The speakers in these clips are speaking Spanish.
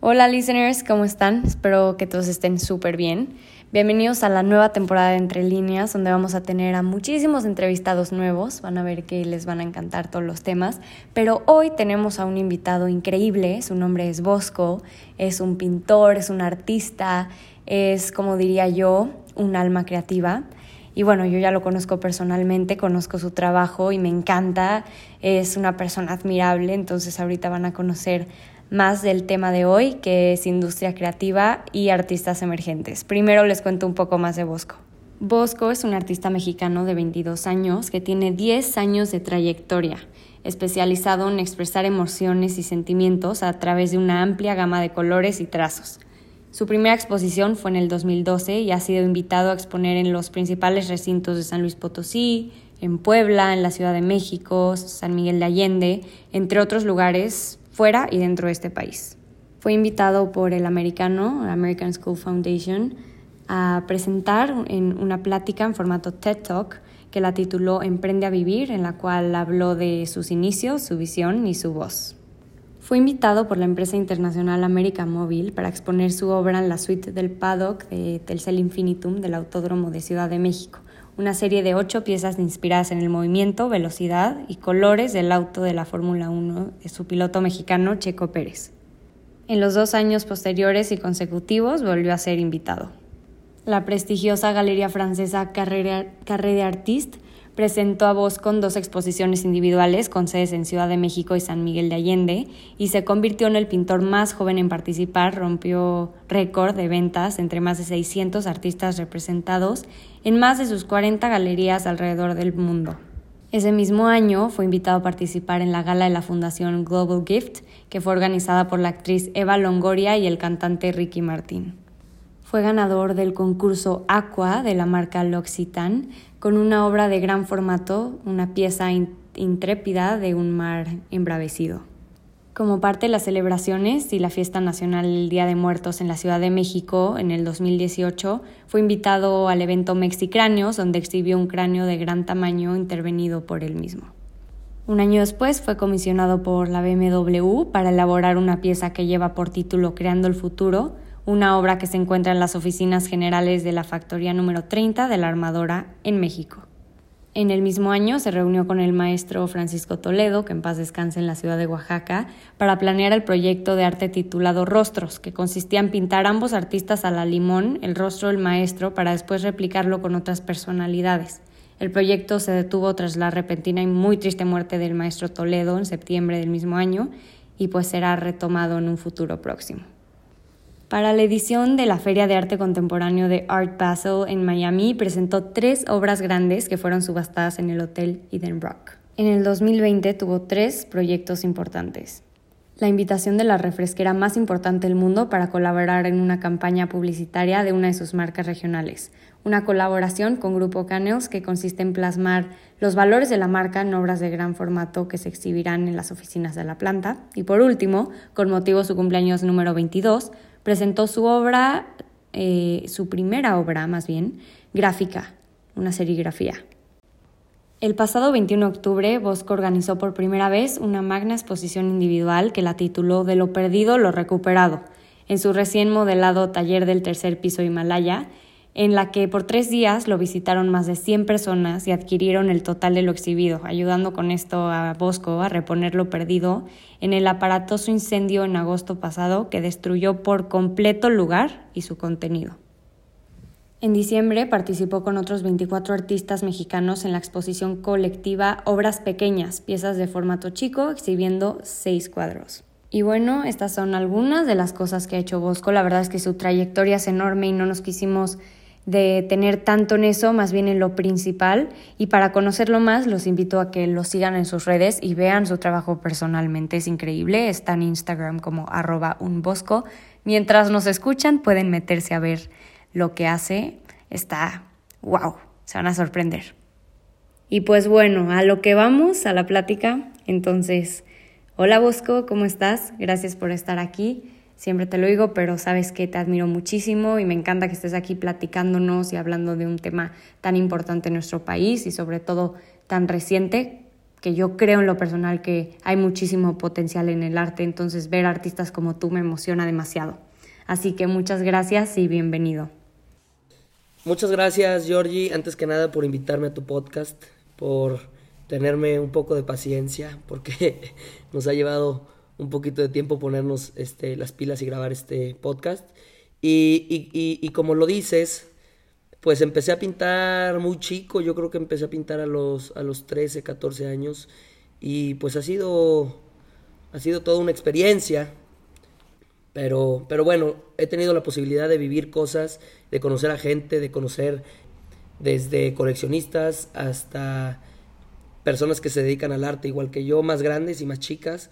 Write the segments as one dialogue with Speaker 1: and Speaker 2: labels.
Speaker 1: Hola listeners, ¿cómo están? Espero que todos estén súper bien. Bienvenidos a la nueva temporada de Entre Líneas, donde vamos a tener a muchísimos entrevistados nuevos. Van a ver que les van a encantar todos los temas. Pero hoy tenemos a un invitado increíble. Su nombre es Bosco. Es un pintor, es un artista, es, como diría yo, un alma creativa. Y bueno, yo ya lo conozco personalmente, conozco su trabajo y me encanta. Es una persona admirable, entonces ahorita van a conocer más del tema de hoy, que es industria creativa y artistas emergentes. Primero les cuento un poco más de Bosco. Bosco es un artista mexicano de 22 años que tiene 10 años de trayectoria, especializado en expresar emociones y sentimientos a través de una amplia gama de colores y trazos. Su primera exposición fue en el 2012 y ha sido invitado a exponer en los principales recintos de San Luis Potosí, en Puebla, en la Ciudad de México, San Miguel de Allende, entre otros lugares fuera y dentro de este país. Fue invitado por el americano, American School Foundation, a presentar en una plática en formato TED Talk que la tituló Emprende a Vivir, en la cual habló de sus inicios, su visión y su voz. Fue invitado por la empresa internacional América Móvil para exponer su obra en la suite del paddock de Telcel Infinitum del Autódromo de Ciudad de México, una serie de ocho piezas inspiradas en el movimiento, velocidad y colores del auto de la Fórmula 1 de su piloto mexicano Checo Pérez. En los dos años posteriores y consecutivos volvió a ser invitado. La prestigiosa galería francesa Carré de presentó a Voz con dos exposiciones individuales con sedes en Ciudad de México y San Miguel de Allende y se convirtió en el pintor más joven en participar, rompió récord de ventas entre más de 600 artistas representados en más de sus 40 galerías alrededor del mundo. Ese mismo año fue invitado a participar en la gala de la Fundación Global Gift, que fue organizada por la actriz Eva Longoria y el cantante Ricky Martin. Fue ganador del concurso Aqua de la marca L'Occitane con una obra de gran formato, una pieza intrépida de un mar embravecido. Como parte de las celebraciones y la fiesta nacional del Día de Muertos en la Ciudad de México en el 2018, fue invitado al evento Mexicráneos, donde exhibió un cráneo de gran tamaño intervenido por él mismo. Un año después fue comisionado por la BMW para elaborar una pieza que lleva por título Creando el Futuro, una obra que se encuentra en las oficinas generales de la Factoría número 30 de la Armadora en México. En el mismo año se reunió con el maestro Francisco Toledo, que en paz descanse en la ciudad de Oaxaca, para planear el proyecto de arte titulado Rostros, que consistía en pintar ambos artistas a la limón el rostro del maestro para después replicarlo con otras personalidades. El proyecto se detuvo tras la repentina y muy triste muerte del maestro Toledo en septiembre del mismo año y pues será retomado en un futuro próximo para la edición de la Feria de Arte Contemporáneo de Art Basel en Miami presentó tres obras grandes que fueron subastadas en el Hotel Eden Rock. En el 2020 tuvo tres proyectos importantes. La invitación de la refresquera más importante del mundo para colaborar en una campaña publicitaria de una de sus marcas regionales. Una colaboración con Grupo Canels que consiste en plasmar los valores de la marca en obras de gran formato que se exhibirán en las oficinas de la planta. Y por último, con motivo de su cumpleaños número 22, presentó su obra, eh, su primera obra más bien, gráfica, una serigrafía. El pasado 21 de octubre, Bosco organizó por primera vez una magna exposición individual que la tituló De lo perdido, lo recuperado, en su recién modelado taller del tercer piso Himalaya, en la que por tres días lo visitaron más de 100 personas y adquirieron el total de lo exhibido, ayudando con esto a Bosco a reponer lo perdido en el aparatoso incendio en agosto pasado que destruyó por completo el lugar y su contenido. En diciembre participó con otros 24 artistas mexicanos en la exposición colectiva Obras Pequeñas, piezas de formato chico, exhibiendo seis cuadros. Y bueno, estas son algunas de las cosas que ha hecho Bosco. La verdad es que su trayectoria es enorme y no nos quisimos de tener tanto en eso, más bien en lo principal. Y para conocerlo más, los invito a que lo sigan en sus redes y vean su trabajo personalmente. Es increíble. Está en Instagram como arroba unbosco. Mientras nos escuchan, pueden meterse a ver lo que hace. Está wow, se van a sorprender. Y pues bueno, a lo que vamos, a la plática. Entonces, hola Bosco, ¿cómo estás? Gracias por estar aquí siempre te lo digo, pero sabes que te admiro muchísimo y me encanta que estés aquí platicándonos y hablando de un tema tan importante en nuestro país y sobre todo tan reciente que yo creo en lo personal que hay muchísimo potencial en el arte, entonces ver artistas como tú me emociona demasiado. Así que muchas gracias y bienvenido.
Speaker 2: Muchas gracias, Georgie, antes que nada por invitarme a tu podcast, por tenerme un poco de paciencia, porque nos ha llevado un poquito de tiempo ponernos este, las pilas y grabar este podcast. Y, y, y, como lo dices, pues empecé a pintar muy chico, yo creo que empecé a pintar a los, a los 13, 14 años, y pues ha sido, ha sido toda una experiencia. Pero, pero bueno, he tenido la posibilidad de vivir cosas, de conocer a gente, de conocer desde coleccionistas hasta personas que se dedican al arte igual que yo, más grandes y más chicas.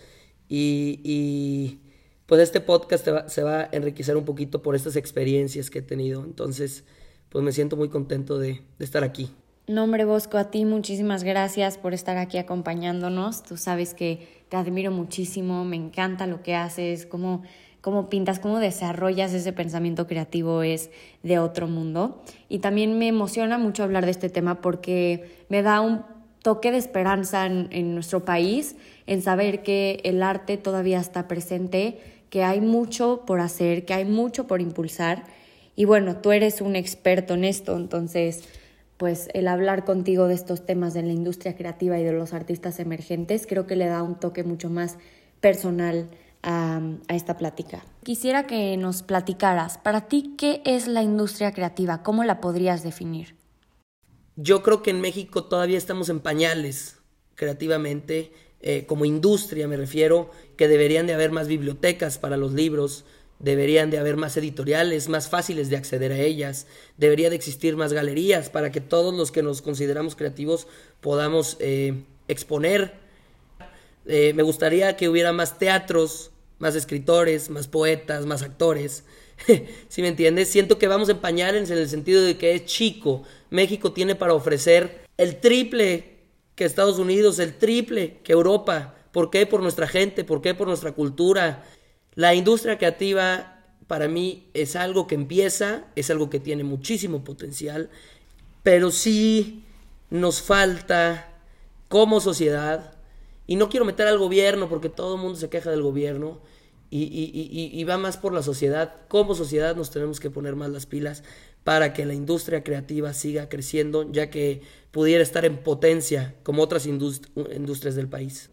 Speaker 2: Y, pues este podcast se va a enriquecer un poquito por estas experiencias que he tenido. Entonces, pues me siento muy contento de, estar aquí.
Speaker 1: Nombre Bosco, a ti muchísimas gracias por estar aquí acompañándonos. Tú sabes que te admiro muchísimo, me encanta lo que haces, cómo cómo pintas, cómo desarrollas ese pensamiento creativo es de otro mundo. Y también me emociona mucho hablar de este tema porque me da un toque de esperanza en, nuestro país, en saber que el arte todavía está presente, que hay mucho por hacer, que hay mucho por impulsar. Y bueno, tú eres un experto en esto, entonces pues el hablar contigo de estos temas de la industria creativa y de los artistas emergentes creo que le da un toque mucho más personal a, esta plática. Quisiera que nos platicaras, para ti, ¿qué es la industria creativa? ¿Cómo la podrías definir?
Speaker 2: Yo creo que en México todavía estamos en pañales creativamente, eh, como industria me refiero, que deberían de haber más bibliotecas para los libros, deberían de haber más editoriales, más fáciles de acceder a ellas, debería de existir más galerías para que todos los que nos consideramos creativos podamos eh, exponer. Eh, me gustaría que hubiera más teatros, más escritores, más poetas, más actores. si me entiendes? Siento que vamos en pañales en el sentido de que es chico. México tiene para ofrecer el triple que Estados Unidos, el triple que Europa. ¿Por qué? Por nuestra gente, ¿por qué? Por nuestra cultura. La industria creativa para mí es algo que empieza, es algo que tiene muchísimo potencial, pero sí nos falta como sociedad y no quiero meter al gobierno porque todo el mundo se queja del gobierno y, y, va más por la sociedad. Como sociedad nos tenemos que poner más las pilas para que la industria creativa siga creciendo, ya que pudiera estar en potencia como otras industrias del país.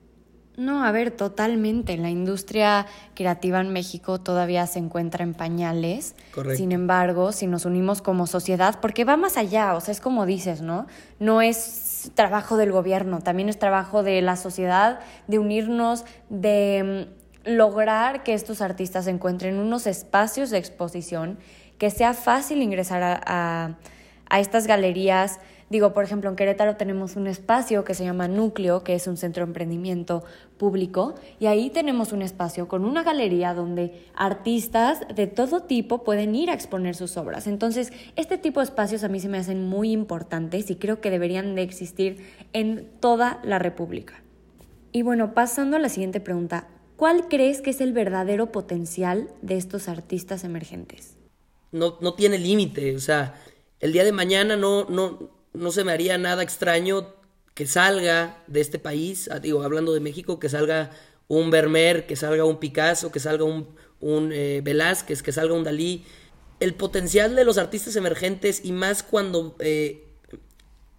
Speaker 1: No, a ver, totalmente. La industria creativa en México todavía se encuentra en pañales. Correcto. Sin embargo, si nos unimos como sociedad, porque va más allá, o sea, es como dices, ¿no? No es trabajo del gobierno, también es trabajo de la sociedad, de unirnos, de mm, lograr que estos artistas encuentren unos espacios de exposición, que sea fácil ingresar a, a estas galerías Digo, por ejemplo, en Querétaro tenemos un espacio que se llama Núcleo, que es un centro de emprendimiento público, y ahí tenemos un espacio con una galería donde artistas de todo tipo pueden ir a exponer sus obras. Entonces, este tipo de espacios a mí se me hacen muy importantes y creo que deberían de existir en toda la República. Y bueno, pasando a la siguiente pregunta, ¿cuál crees que es el verdadero potencial de estos artistas emergentes?
Speaker 2: No, no tiene límite, o sea, el día de mañana no, no, no se me haría nada extraño que salga de este país, ah, digo, hablando de México, que salga un Vermeer, que salga un Picasso, que salga un, un eh, Velázquez, que salga un Dalí. El potencial de los artistas emergentes y más cuando eh,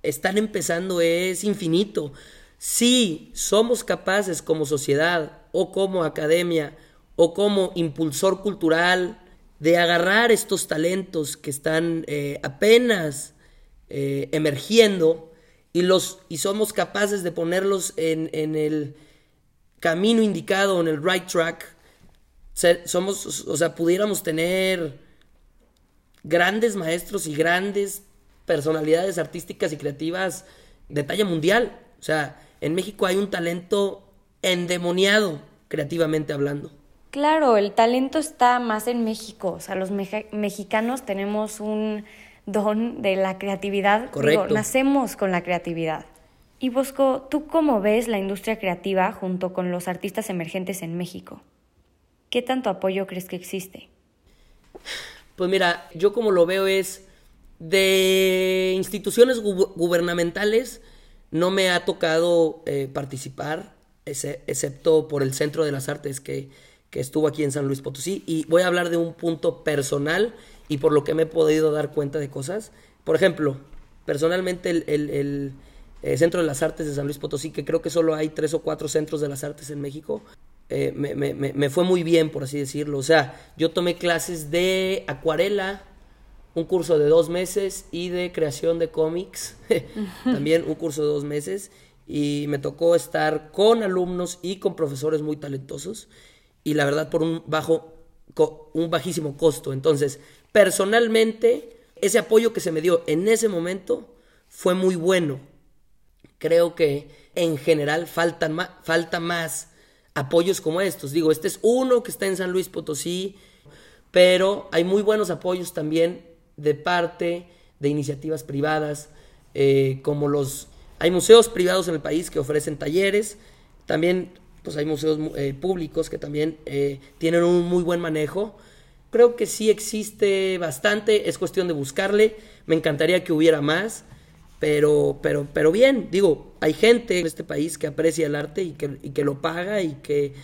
Speaker 2: están empezando es infinito. Si somos capaces como sociedad o como academia o como impulsor cultural de agarrar estos talentos que están eh, apenas eh, emergiendo y, los, y somos capaces de ponerlos en, en el camino indicado, en el right track, somos, o sea, pudiéramos tener grandes maestros y grandes personalidades artísticas y creativas de talla mundial. O sea, en México hay un talento endemoniado, creativamente hablando.
Speaker 1: Claro, el talento está más en México. O sea, los mexicanos tenemos un don de la creatividad. Correcto. nacemos con la creatividad. Y Bosco, ¿tú cómo ves la industria creativa junto con los artistas emergentes en México? ¿Qué tanto apoyo crees que existe?
Speaker 2: Pues mira, yo como lo veo es de instituciones gubernamentales no me ha tocado eh, participar, excepto por el Centro de las Artes que, que estuvo aquí en San Luis Potosí. Y voy a hablar de un punto personal y por lo que me he podido dar cuenta de cosas. Por ejemplo, personalmente el, el, eh, Centro de las Artes de San Luis Potosí, que creo que solo hay tres o cuatro centros de las artes en México, eh, me, me, me, fue muy bien, por así decirlo. O sea, yo tomé clases de acuarela, un curso de dos meses, y de creación de cómics, también un curso de dos meses, y me tocó estar con alumnos y con profesores muy talentosos, y la verdad por un bajo, un bajísimo costo. Entonces, personalmente, ese apoyo que se me dio en ese momento fue muy bueno. Creo que en general faltan falta más apoyos como estos. Digo, este es uno que está en San Luis Potosí, pero hay muy buenos apoyos también de parte de iniciativas privadas, eh, como los... Hay museos privados en el país que ofrecen talleres, también pues hay museos eh, públicos que también eh, tienen un muy buen manejo. Creo que sí existe bastante, es cuestión de buscarle, me encantaría que hubiera más, pero, pero, pero bien, digo, hay gente en este país que aprecia el arte y que, y que lo paga y que,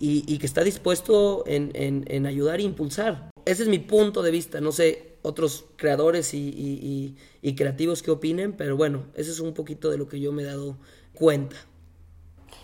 Speaker 2: y, que está dispuesto en, en, ayudar e impulsar. Ese es mi punto de vista, no sé otros creadores y, y, creativos que opinen, pero bueno, ese es un poquito de lo que yo me he dado cuenta.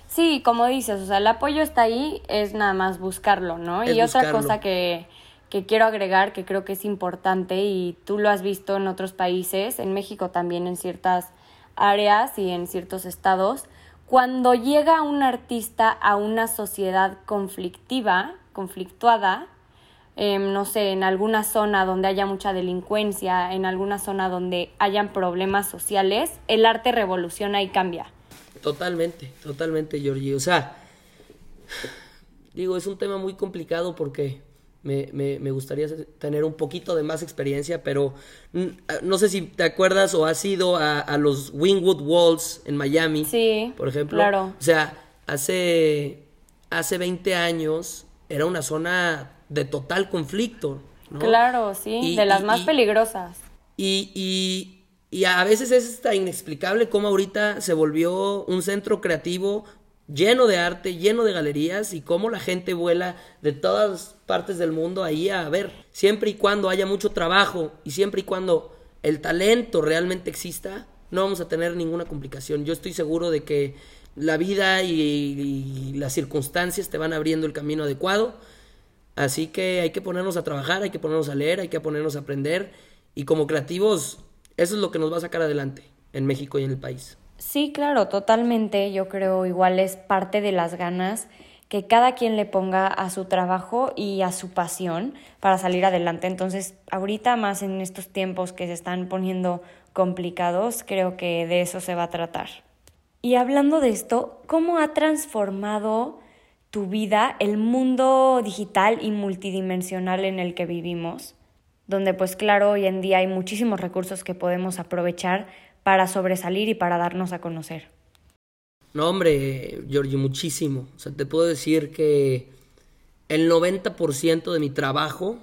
Speaker 1: Sí, como dices, o sea, el apoyo está ahí, es nada más buscarlo, ¿no? y otra cosa que, que quiero agregar que creo que es importante y tú lo has visto en otros países, en México también en ciertas áreas y en ciertos estados, cuando llega un artista a una sociedad conflictiva, conflictuada, em, no sé, en alguna zona donde haya mucha delincuencia, en alguna zona donde hayan problemas sociales, el arte revoluciona y cambia.
Speaker 2: Totalmente, totalmente, Georgie. O sea, digo, es un tema muy complicado porque me, me, me, gustaría tener un poquito de más experiencia, pero mm, ah, no sé si te acuerdas o has ido a, a los Wingwood Walls en Miami,
Speaker 1: sí,
Speaker 2: por ejemplo.
Speaker 1: Claro.
Speaker 2: O sea, hace, hace 20 años era una zona de total conflicto. ¿no?
Speaker 1: Claro, sí, de las más peligrosas.
Speaker 2: Y, y, y a veces es hasta inexplicable cómo ahorita se volvió un centro creativo lleno de arte, lleno de galerías y cómo la gente vuela de todas partes del mundo ahí a ver, siempre y cuando haya mucho trabajo y siempre y cuando el talento realmente exista, no vamos a tener ninguna complicación. Yo estoy seguro de que la vida y, las circunstancias te van abriendo el camino adecuado, así que hay que ponernos a trabajar, hay que ponernos a leer, hay que ponernos a aprender y como creativos eso es lo que nos va a sacar adelante en México y en el país.
Speaker 1: Sí, claro, totalmente. Yo creo igual es parte de las ganas que cada quien le ponga a su trabajo y a su pasión para salir adelante. Entonces, ahorita más en estos tiempos que se están poniendo complicados, creo que de eso se va a tratar. Y hablando de esto, ¿cómo ha transformado tu vida el mundo digital y multidimensional en el que vivimos? Donde pues claro, hoy en día hay muchísimos recursos que podemos aprovechar para sobresalir y para darnos a conocer?
Speaker 2: No, hombre, Giorgio, muchísimo. O sea, te puedo decir que el 90% de mi trabajo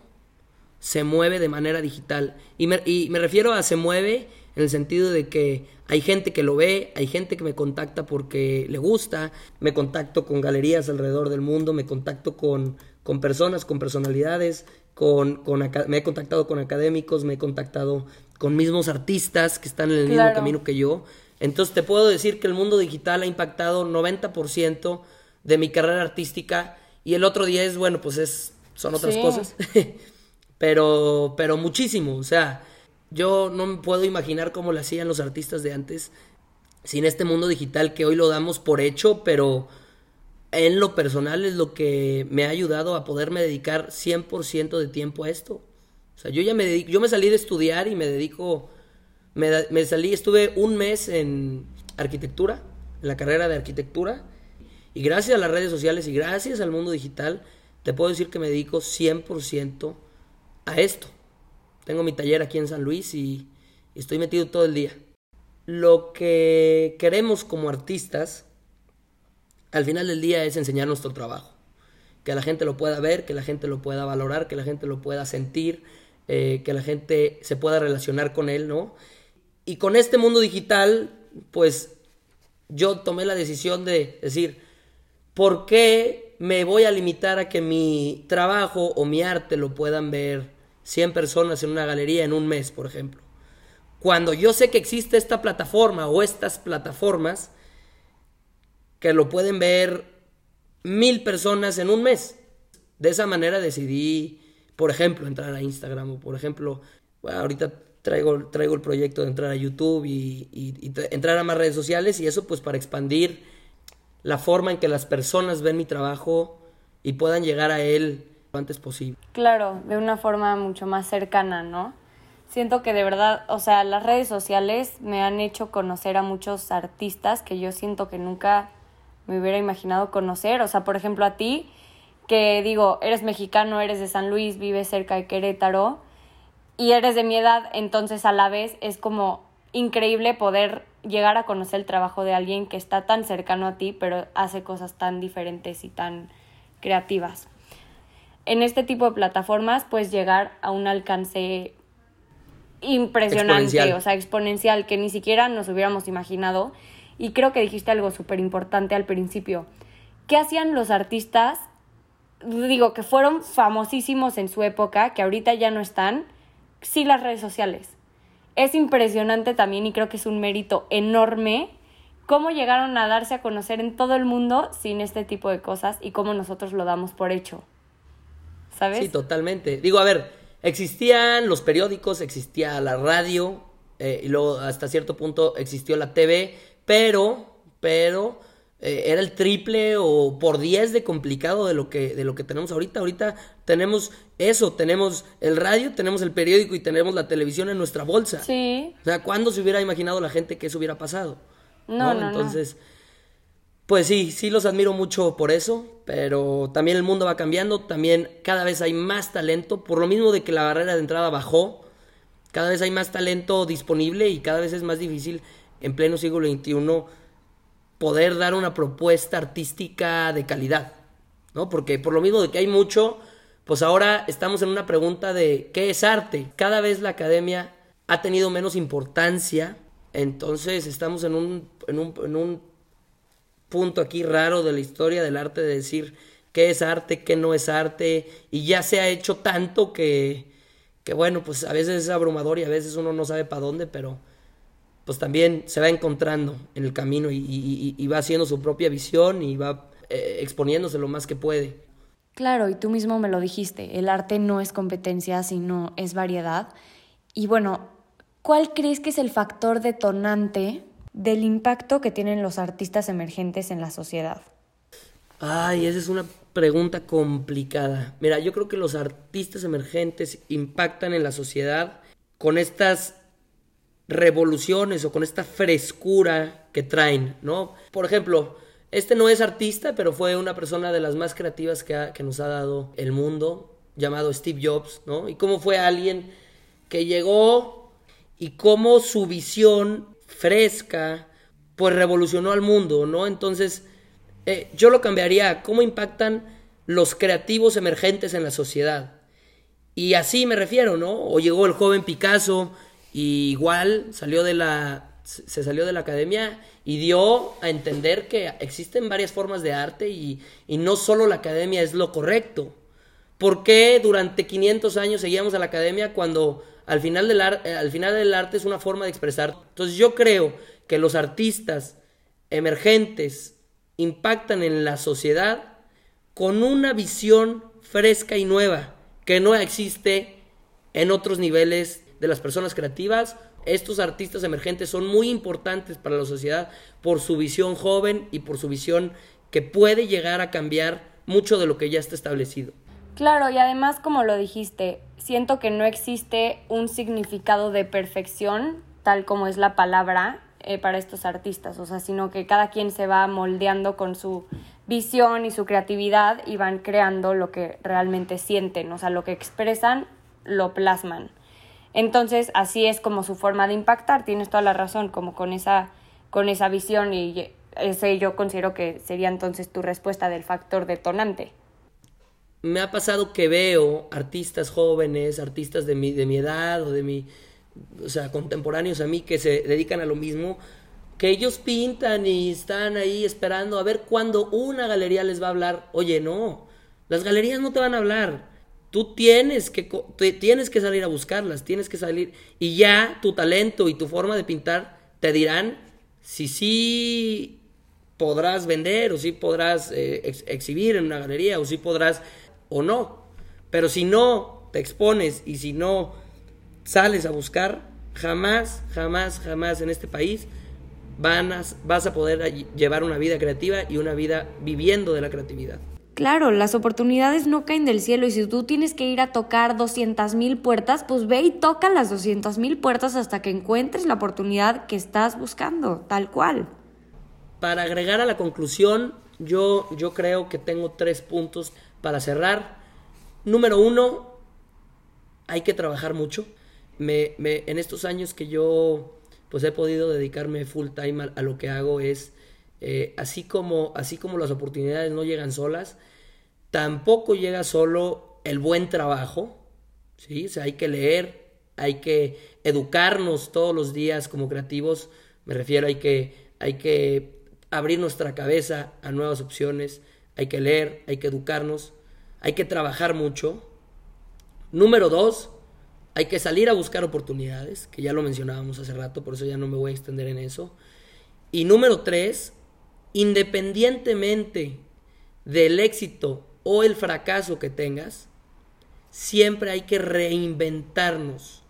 Speaker 2: se mueve de manera digital. Y me, y me refiero a se mueve en el sentido de que hay gente que lo ve, hay gente que me contacta porque le gusta, me contacto con galerías alrededor del mundo, me contacto con, con personas, con personalidades, con, con, me he contactado con académicos, me he contactado con mismos artistas que están en el mismo camino que yo. Entonces te puedo decir que el mundo digital ha impactado 90% de mi carrera artística y el otro 10, bueno, pues es, son otras cosas. pero, pero muchísimo, o sea, yo no me puedo imaginar cómo lo hacían los artistas de antes sin este mundo digital que hoy lo damos por hecho, pero en lo personal es lo que me ha ayudado a poderme dedicar 100% de tiempo a esto. O sea, yo ya me dedico, yo me salí de estudiar y me dedico, me, salí, estuve un mes en arquitectura, en la carrera de arquitectura, y gracias a las redes sociales y gracias al mundo digital, te puedo decir que me dedico 100% a esto. Tengo mi taller aquí en San Luis y, estoy metido todo el día. Lo que queremos como artistas, al final del día, es enseñar nuestro trabajo. Que la gente lo pueda ver, que la gente lo pueda valorar, que la gente lo pueda sentir, eh, que la gente se pueda relacionar con él, ¿no? Y con este mundo digital pues yo tomé la decisión de decir, ¿por qué me voy a limitar a que mi trabajo o mi arte lo puedan ver 100 personas en una galería en un mes, por ejemplo? Cuando yo sé que existe esta plataforma o estas plataformas que lo pueden ver mil personas en un mes. De esa manera decidí, por ejemplo, entrar a Instagram o por ejemplo, ahorita traigo, traigo el proyecto de entrar a YouTube y, entrar a más redes sociales y eso pues para expandir la forma en que las personas ven mi trabajo y puedan llegar a él lo antes posible.
Speaker 1: Claro, de una forma mucho más cercana, ¿no? Siento que de verdad, o sea, las redes sociales me han hecho conocer a muchos artistas que yo siento que nunca me hubiera imaginado conocer. O sea, por ejemplo, a ti, que digo, eres mexicano, eres de San Luis, vives cerca de Querétaro y eres de mi edad, entonces a la vez es como increíble poder llegar a conocer el trabajo de alguien que está tan cercano a ti, pero hace cosas tan diferentes y tan creativas. En este tipo de plataformas puedes llegar a un alcance impresionante, o sea, exponencial, que ni siquiera nos hubiéramos imaginado. Y creo que dijiste algo súper importante al principio. ¿Qué hacían los artistas? Digo, que fueron famosísimos en su época, que ahorita ya no están. Sí, las redes sociales. Es impresionante también y creo que es un mérito enorme cómo llegaron a darse a conocer en todo el mundo sin este tipo de cosas y cómo nosotros lo damos por hecho. ¿Sabes?
Speaker 2: Sí, totalmente. Digo, a ver, existían los periódicos, existía la radio, eh, y luego hasta cierto punto existió la TV, pero, pero eh, era el triple o por diez de complicado de lo que de lo que tenemos ahorita. Ahorita tenemos eso, tenemos el radio, tenemos el periódico y tenemos la televisión en nuestra bolsa.
Speaker 1: Sí.
Speaker 2: O sea, ¿cuándo se hubiera imaginado la gente que eso hubiera pasado?
Speaker 1: No, no,
Speaker 2: Entonces, pues sí, sí los admiro mucho por eso, pero también el mundo va cambiando, también cada vez hay más talento, por lo mismo de que la barrera de entrada bajó, cada vez hay más talento disponible y cada vez es más difícil en pleno siglo XXI poder dar una propuesta artística de calidad, ¿no? Porque por lo mismo de que hay mucho, pues ahora estamos en una pregunta de ¿qué es arte? Cada vez la academia ha tenido menos importancia, entonces estamos en un, en un, en un punto aquí raro de la historia del arte de decir qué es arte, qué no es arte, y ya se ha hecho tanto que, que bueno, pues a veces es abrumador y a veces uno no sabe para dónde, pero pues también se va encontrando en el camino y, va haciendo su propia visión y va eh, exponiéndose lo más que puede.
Speaker 1: Claro, y tú mismo me lo dijiste, el arte no es competencia, sino es variedad. Y bueno, ¿cuál crees que es el factor detonante del impacto que tienen los artistas emergentes en la sociedad?
Speaker 2: Ay, esa es una pregunta complicada. Mira, yo creo que los artistas emergentes impactan en la sociedad con estas revoluciones o con esta frescura que traen, ¿no? Por ejemplo, este no es artista, pero fue una persona de las más creativas que, que nos ha dado el mundo, llamado Steve Jobs, ¿no? Y cómo fue alguien que llegó y cómo su visión fresca, pues revolucionó al mundo, ¿no? Entonces, eh, yo lo cambiaría, ¿cómo impactan los creativos emergentes en la sociedad? Y así me refiero, ¿no? O llegó el joven Picasso, y igual salió de la se salió de la academia y dio a entender que existen varias formas de arte y, no solo la academia es lo correcto. ¿Por qué durante 500 años seguíamos a la academia cuando al final, del eh, al final del arte es una forma de expresar? Entonces yo creo que los artistas emergentes impactan en la sociedad con una visión fresca y nueva que no existe en otros niveles de las personas creativas. Estos artistas emergentes son muy importantes para la sociedad por su visión joven y por su visión que puede llegar a cambiar mucho de lo que ya está establecido.
Speaker 1: Claro, y además, como lo dijiste, siento que no existe un significado de perfección, tal como es la palabra, eh, para estos artistas, o sea, sino que cada quien se va moldeando con su visión y su creatividad y van creando lo que realmente sienten, o sea, lo que expresan, lo plasman. Entonces, así es como su forma de impactar, tienes toda la razón, como con esa, con esa visión y ese yo considero que sería entonces tu respuesta del factor detonante.
Speaker 2: Me ha pasado que veo artistas jóvenes, artistas de mi, de mi edad o de mi, o sea, contemporáneos a mí que se dedican a lo mismo que ellos pintan y están ahí esperando a ver cuándo una galería les va a hablar. Oye, no, las galerías no te van a hablar. Tú tienes que, tienes que salir a buscarlas, tienes que salir y ya tu talento y tu forma de pintar te dirán si sí podrás vender o si podrás eh, exhibir en una galería o si podrás o no. Pero si no te expones y si no sales a buscar, jamás, jamás, jamás en este país van vas a poder llevar una vida creativa y una vida viviendo de la creatividad.
Speaker 1: Claro, las oportunidades no caen del cielo y si tú tienes que ir a tocar 200 mil puertas, pues ve y toca las 200 mil puertas hasta que encuentres la oportunidad que estás buscando, tal cual.
Speaker 2: Para agregar a la conclusión, yo, yo creo que tengo tres puntos para cerrar. Número uno, hay que trabajar mucho. Me, en estos años que yo pues he podido dedicarme full time a, lo que hago es eh, así como así como las oportunidades no llegan solas tampoco llega solo el buen trabajo, ¿sí? O hay que leer, hay que educarnos todos los días como creativos, me refiero, hay que, hay que abrir nuestra cabeza a nuevas opciones, hay que leer, hay que educarnos, hay que trabajar mucho. Número dos, hay que salir a buscar oportunidades, que ya lo mencionábamos hace rato, por eso ya no me voy a extender en eso. Y número tres, independientemente del éxito o el fracaso que tengas, siempre hay que reinventarnos.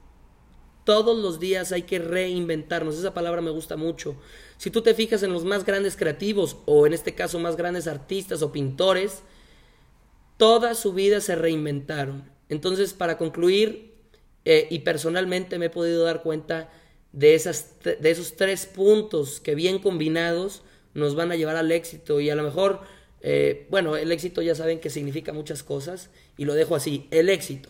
Speaker 2: Todos los días hay que reinventarnos. Esa palabra me gusta mucho. Si tú te fijas en los más grandes creativos, o en este caso más grandes artistas o pintores, toda su vida se reinventaron. Entonces, para concluir, eh, y personalmente me he podido dar cuenta de, esas, de esos tres puntos que bien combinados nos van a llevar al éxito y a lo mejor eh, bueno, el éxito ya saben que significa muchas cosas y lo dejo así, el éxito.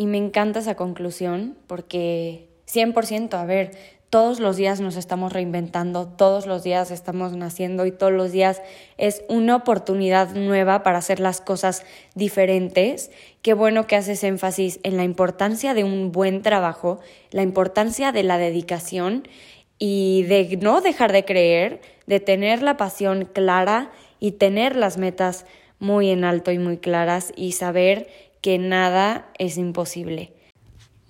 Speaker 1: Y me encanta esa conclusión porque 100%, a ver, todos los días nos estamos reinventando, todos los días estamos naciendo y todos los días es una oportunidad nueva para hacer las cosas diferentes. Qué bueno que haces énfasis en la importancia de un buen trabajo, la importancia de la dedicación y de no dejar de creer, de tener la pasión clara y tener las metas muy en alto y muy claras y saber que nada es imposible.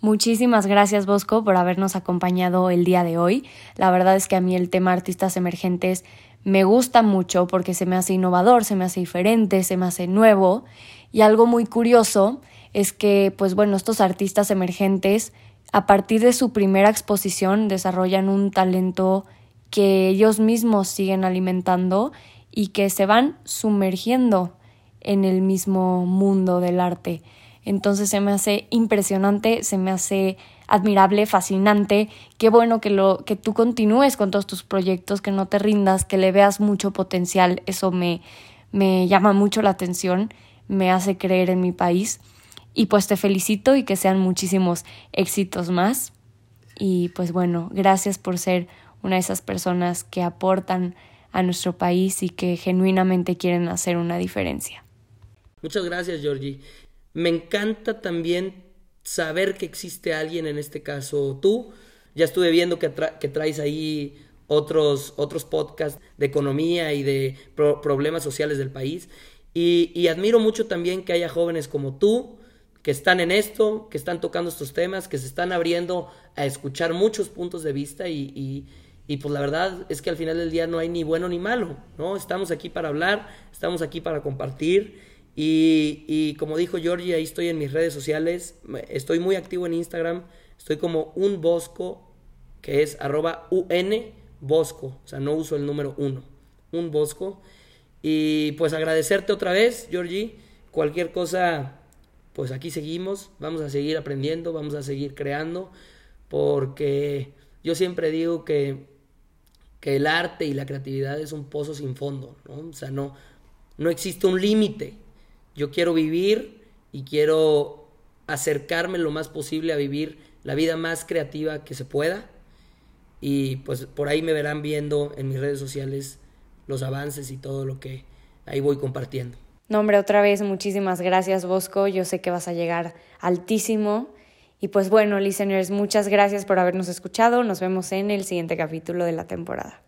Speaker 1: Muchísimas gracias Bosco por habernos acompañado el día de hoy. La verdad es que a mí el tema artistas emergentes me gusta mucho porque se me hace innovador, se me hace diferente, se me hace nuevo y algo muy curioso es que pues bueno, estos artistas emergentes a partir de su primera exposición desarrollan un talento que ellos mismos siguen alimentando y que se van sumergiendo en el mismo mundo del arte. Entonces se me hace impresionante, se me hace admirable, fascinante. Qué bueno que lo que tú continúes con todos tus proyectos, que no te rindas, que le veas mucho potencial. Eso me me llama mucho la atención, me hace creer en mi país. Y pues te felicito y que sean muchísimos éxitos más. Y pues bueno, gracias por ser una de esas personas que aportan a nuestro país y que genuinamente quieren hacer una diferencia.
Speaker 2: Muchas gracias, Georgie. Me encanta también saber que existe alguien, en este caso tú. Ya estuve viendo que, traes ahí otros, otros podcasts de economía y de problemas sociales del país. y admiro mucho también que haya jóvenes como tú que están en esto, que están tocando estos temas, que se están abriendo a escuchar muchos puntos de vista y, y, pues la verdad es que al final del día no hay ni bueno ni malo, ¿no? Estamos aquí para hablar, estamos aquí para compartir y, como dijo Georgie, ahí estoy en mis redes sociales, estoy muy activo en Instagram, estoy como un bosco, que es arroba un bosco, o sea, no uso el número uno, un bosco. Y pues agradecerte otra vez, Georgie, cualquier cosa pues aquí seguimos, vamos a seguir aprendiendo, vamos a seguir creando, porque yo siempre digo que, que el arte y la creatividad es un pozo sin fondo, ¿no? O sea, no, no existe un límite. Yo quiero vivir y quiero acercarme lo más posible a vivir la vida más creativa que se pueda. Y pues por ahí me verán viendo en mis redes sociales los avances y todo lo que ahí voy compartiendo.
Speaker 1: No, hombre, otra vez muchísimas gracias Bosco. Yo sé que vas a llegar altísimo Y pues bueno, listeners, muchas gracias por habernos escuchado. Nos vemos en el siguiente capítulo de la temporada.